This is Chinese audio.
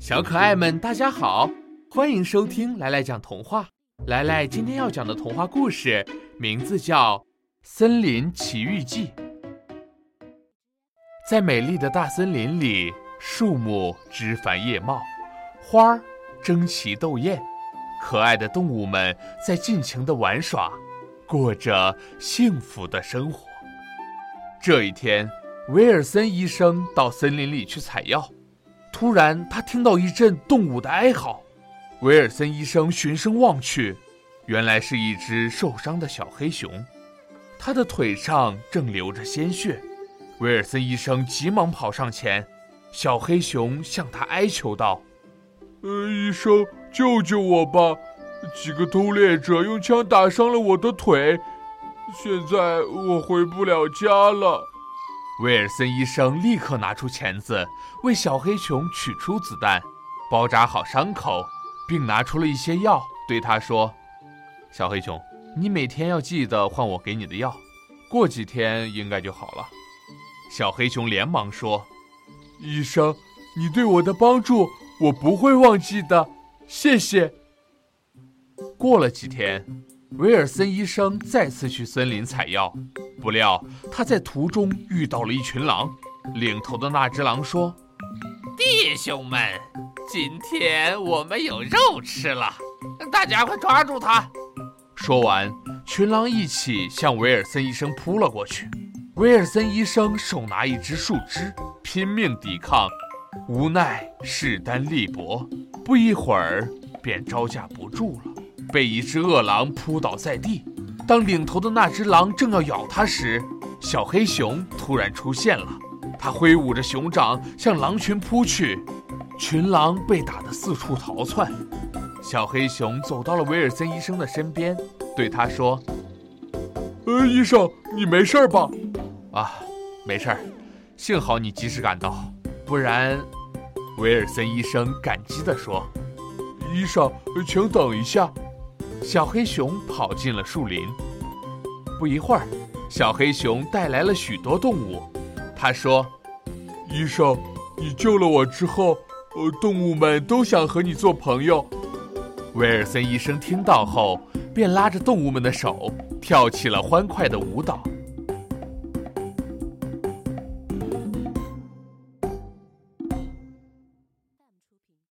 小可爱们，大家好，欢迎收听来来讲童话。来来今天要讲的童话故事名字叫《森林奇遇记》。在美丽的大森林里，树木枝繁叶茂，花儿争奇斗艳，可爱的动物们在尽情的玩耍，过着幸福的生活。这一天，威尔森医生到森林里去采药。突然，他听到一阵动物的哀嚎。威尔森医生循声望去，原来是一只受伤的小黑熊，它的腿上正流着鲜血。威尔森医生急忙跑上前，小黑熊向他哀求道：“呃，医生，救救我吧！几个偷猎者用枪打伤了我的腿，现在我回不了家了。”威尔森医生立刻拿出钳子，为小黑熊取出子弹，包扎好伤口，并拿出了一些药，对他说：“小黑熊，你每天要记得换我给你的药，过几天应该就好了。”小黑熊连忙说：“医生，你对我的帮助我不会忘记的，谢谢。”过了几天，威尔森医生再次去森林采药。不料他在途中遇到了一群狼，领头的那只狼说：“弟兄们，今天我们有肉吃了，大家快抓住他！”说完，群狼一起向威尔森医生扑了过去。威尔森医生手拿一只树枝，拼命抵抗，无奈势单力薄，不一会儿便招架不住了，被一只恶狼扑倒在地。当领头的那只狼正要咬他时，小黑熊突然出现了。他挥舞着熊掌向狼群扑去，群狼被打得四处逃窜。小黑熊走到了威尔森医生的身边，对他说：“呃，医生，你没事吧？”“啊，没事儿，幸好你及时赶到，不然……”威尔森医生感激地说：“医生，请等一下。”小黑熊跑进了树林。不一会儿，小黑熊带来了许多动物。他说：“医生，你救了我之后，呃，动物们都想和你做朋友。”威尔森医生听到后，便拉着动物们的手，跳起了欢快的舞蹈。